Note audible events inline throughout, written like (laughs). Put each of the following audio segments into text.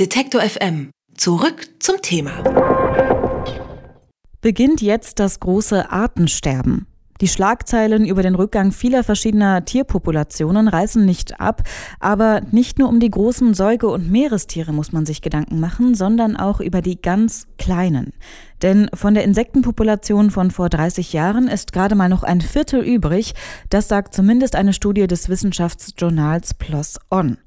Detektor FM. Zurück zum Thema. Beginnt jetzt das große Artensterben. Die Schlagzeilen über den Rückgang vieler verschiedener Tierpopulationen reißen nicht ab, aber nicht nur um die großen Säuge- und Meerestiere muss man sich Gedanken machen, sondern auch über die ganz kleinen. Denn von der Insektenpopulation von vor 30 Jahren ist gerade mal noch ein Viertel übrig, das sagt zumindest eine Studie des Wissenschaftsjournals PLOS ON.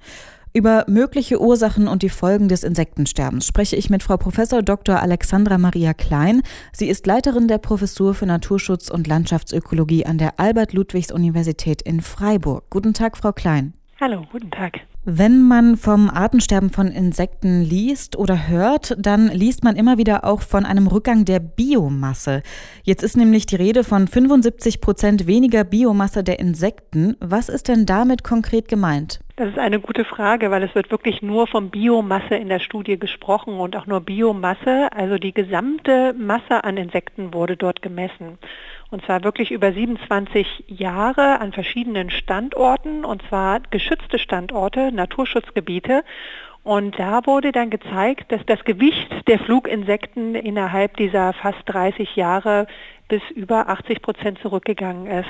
Über mögliche Ursachen und die Folgen des Insektensterbens spreche ich mit Frau Prof. Dr. Alexandra Maria Klein. Sie ist Leiterin der Professur für Naturschutz und Landschaftsökologie an der Albert-Ludwigs-Universität in Freiburg. Guten Tag, Frau Klein. Hallo, guten Tag. Wenn man vom Artensterben von Insekten liest oder hört, dann liest man immer wieder auch von einem Rückgang der Biomasse. Jetzt ist nämlich die Rede von 75 Prozent weniger Biomasse der Insekten. Was ist denn damit konkret gemeint? Das ist eine gute Frage, weil es wird wirklich nur von Biomasse in der Studie gesprochen und auch nur Biomasse, also die gesamte Masse an Insekten wurde dort gemessen. Und zwar wirklich über 27 Jahre an verschiedenen Standorten, und zwar geschützte Standorte, Naturschutzgebiete. Und da wurde dann gezeigt, dass das Gewicht der Fluginsekten innerhalb dieser fast 30 Jahre bis über 80 Prozent zurückgegangen ist.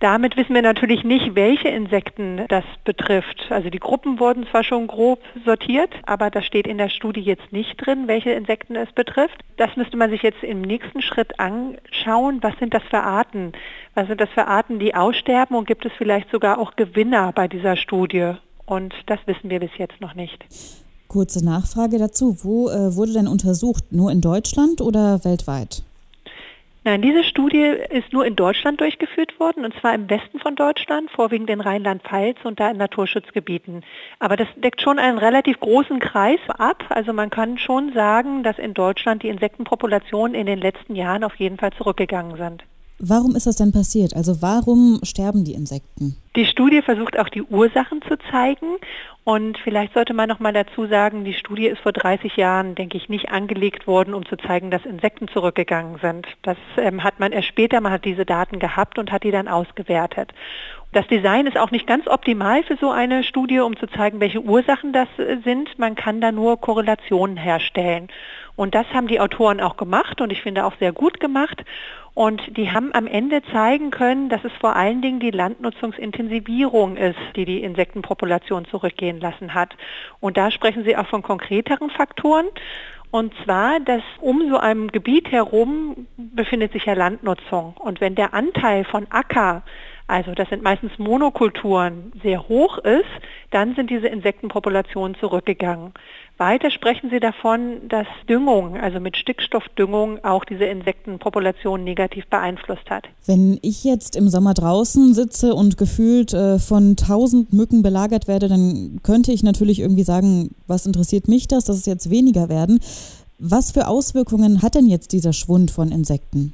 Damit wissen wir natürlich nicht, welche Insekten das betrifft. Also die Gruppen wurden zwar schon grob sortiert, aber das steht in der Studie jetzt nicht drin, welche Insekten es betrifft. Das müsste man sich jetzt im nächsten Schritt anschauen. Was sind das für Arten? Was sind das für Arten, die aussterben und gibt es vielleicht sogar auch Gewinner bei dieser Studie? Und das wissen wir bis jetzt noch nicht. Kurze Nachfrage dazu. Wo äh, wurde denn untersucht? Nur in Deutschland oder weltweit? Nein, diese Studie ist nur in Deutschland durchgeführt worden, und zwar im Westen von Deutschland, vorwiegend in Rheinland-Pfalz und da in Naturschutzgebieten. Aber das deckt schon einen relativ großen Kreis ab. Also man kann schon sagen, dass in Deutschland die Insektenpopulationen in den letzten Jahren auf jeden Fall zurückgegangen sind. Warum ist das denn passiert? Also warum sterben die Insekten? Die Studie versucht auch die Ursachen zu zeigen und vielleicht sollte man noch mal dazu sagen, die Studie ist vor 30 Jahren, denke ich, nicht angelegt worden, um zu zeigen, dass Insekten zurückgegangen sind. Das ähm, hat man erst später, man hat diese Daten gehabt und hat die dann ausgewertet. Das Design ist auch nicht ganz optimal für so eine Studie, um zu zeigen, welche Ursachen das äh, sind. Man kann da nur Korrelationen herstellen. Und das haben die Autoren auch gemacht und ich finde auch sehr gut gemacht. Und die haben am Ende zeigen können, dass es vor allen Dingen die Landnutzungsintensivierung ist, die die Insektenpopulation zurückgehen lassen hat. Und da sprechen sie auch von konkreteren Faktoren. Und zwar, dass um so einem Gebiet herum befindet sich ja Landnutzung. Und wenn der Anteil von Acker also das sind meistens Monokulturen, sehr hoch ist, dann sind diese Insektenpopulationen zurückgegangen. Weiter sprechen Sie davon, dass Düngung, also mit Stickstoffdüngung, auch diese Insektenpopulation negativ beeinflusst hat. Wenn ich jetzt im Sommer draußen sitze und gefühlt äh, von tausend Mücken belagert werde, dann könnte ich natürlich irgendwie sagen, was interessiert mich das, dass es jetzt weniger werden. Was für Auswirkungen hat denn jetzt dieser Schwund von Insekten?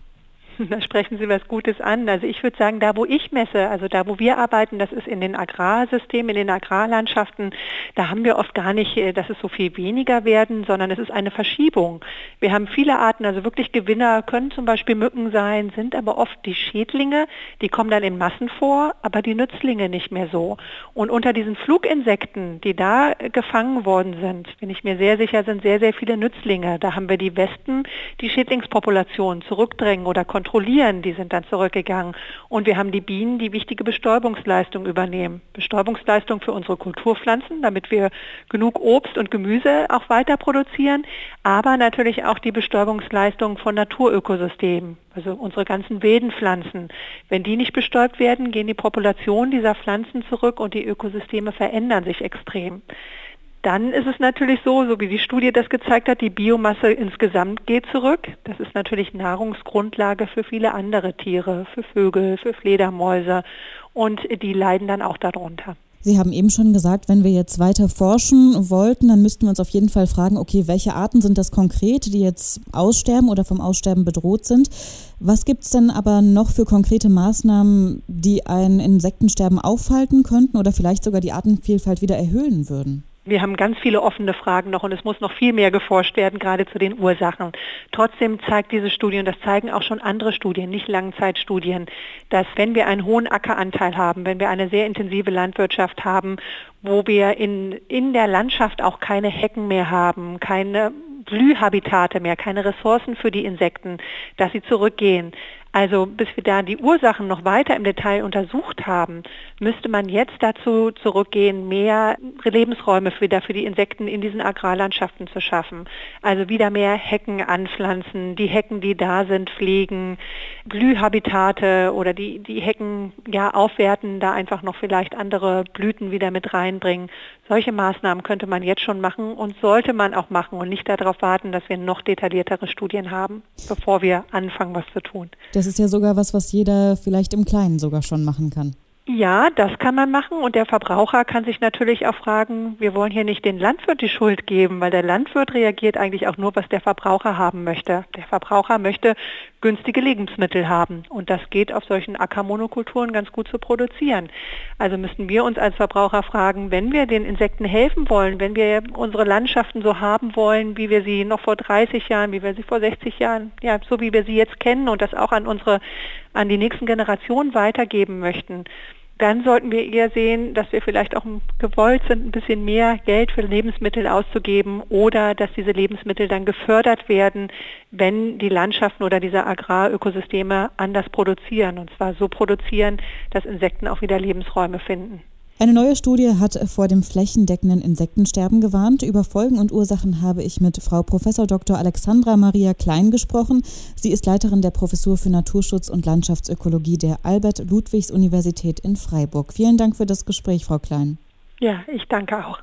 (laughs) Da sprechen Sie was Gutes an. Also ich würde sagen, da wo ich messe, also da wo wir arbeiten, das ist in den Agrarsystemen, in den Agrarlandschaften, da haben wir oft gar nicht, äh, dass es so viel weniger werden, sondern es ist eine Verschiebung. Wir haben viele Arten, also wirklich Gewinner können zum Beispiel Mücken sein, sind aber oft die Schädlinge, die kommen dann in Massen vor, aber die Nützlinge nicht mehr so. Und unter diesen Fluginsekten, die da gefangen worden sind, bin ich mir sehr sicher, sind sehr, sehr viele Nützlinge. Da haben wir die Wespen, die Schädlingspopulationen zurückdrängen oder kontrollieren kontrollieren, die sind dann zurückgegangen. Und wir haben die Bienen, die wichtige Bestäubungsleistung übernehmen. Bestäubungsleistung für unsere Kulturpflanzen, damit wir genug Obst und Gemüse auch weiter produzieren, aber natürlich auch die Bestäubungsleistung von Naturökosystemen, also unsere ganzen wilden Pflanzen. Wenn die nicht bestäubt werden, gehen die Populationen dieser Pflanzen zurück und die Ökosysteme verändern sich extrem. Dann ist es natürlich so, so wie die Studie das gezeigt hat, die Biomasse insgesamt geht zurück. Das ist natürlich Nahrungsgrundlage für viele andere Tiere, für Vögel, für Fledermäuse und die leiden dann auch darunter. Sie haben eben schon gesagt, wenn wir jetzt weiter forschen wollten, dann müssten wir uns auf jeden Fall fragen, okay, welche Arten sind das konkret, die jetzt aussterben oder vom Aussterben bedroht sind? Was gibt es denn aber noch für konkrete Maßnahmen, die ein Insektensterben aufhalten könnten oder vielleicht sogar die Artenvielfalt wieder erhöhen würden? Wir haben ganz viele offene Fragen noch und es muss noch viel mehr geforscht werden, gerade zu den Ursachen. Trotzdem zeigt diese Studie, und das zeigen auch schon andere Studien, nicht Langzeitstudien, dass wenn wir einen hohen Ackeranteil haben, wenn wir eine sehr intensive Landwirtschaft haben, wo wir in, in der Landschaft auch keine Hecken mehr haben, keine Blühhabitate mehr, keine Ressourcen für die Insekten, dass sie zurückgehen. Also bis wir da die Ursachen noch weiter im Detail untersucht haben, müsste man jetzt dazu zurückgehen, mehr Lebensräume für, für die Insekten in diesen Agrarlandschaften zu schaffen. Also wieder mehr Hecken anpflanzen, die Hecken, die da sind, pflegen, Blühhabitate oder die, die Hecken ja aufwerten, da einfach noch vielleicht andere Blüten wieder mit reinbringen. Solche Maßnahmen könnte man jetzt schon machen und sollte man auch machen und nicht darauf warten, dass wir noch detailliertere Studien haben, bevor wir anfangen, was zu tun. Das das ist ja sogar was, was jeder vielleicht im Kleinen sogar schon machen kann. Ja, das kann man machen und der Verbraucher kann sich natürlich auch fragen, wir wollen hier nicht den Landwirt die Schuld geben, weil der Landwirt reagiert eigentlich auch nur, was der Verbraucher haben möchte. Der Verbraucher möchte günstige Lebensmittel haben und das geht auf solchen Ackermonokulturen ganz gut zu produzieren. Also müssen wir uns als Verbraucher fragen, wenn wir den Insekten helfen wollen, wenn wir unsere Landschaften so haben wollen, wie wir sie noch vor 30 Jahren, wie wir sie vor 60 Jahren, ja, so wie wir sie jetzt kennen und das auch an unsere an die nächsten Generationen weitergeben möchten, dann sollten wir eher sehen, dass wir vielleicht auch gewollt sind, ein bisschen mehr Geld für Lebensmittel auszugeben oder dass diese Lebensmittel dann gefördert werden, wenn die Landschaften oder diese Agrarökosysteme anders produzieren. Und zwar so produzieren, dass Insekten auch wieder Lebensräume finden. Eine neue Studie hat vor dem flächendeckenden Insektensterben gewarnt. Über Folgen und Ursachen habe ich mit Frau Prof. Dr. Alexandra Maria Klein gesprochen. Sie ist Leiterin der Professur für Naturschutz und Landschaftsökologie der Albert-Ludwigs-Universität in Freiburg. Vielen Dank für das Gespräch, Frau Klein. Ja, ich danke auch.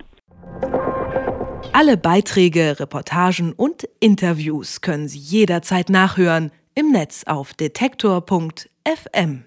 Alle Beiträge, Reportagen und Interviews können Sie jederzeit nachhören im Netz auf detektor.fm.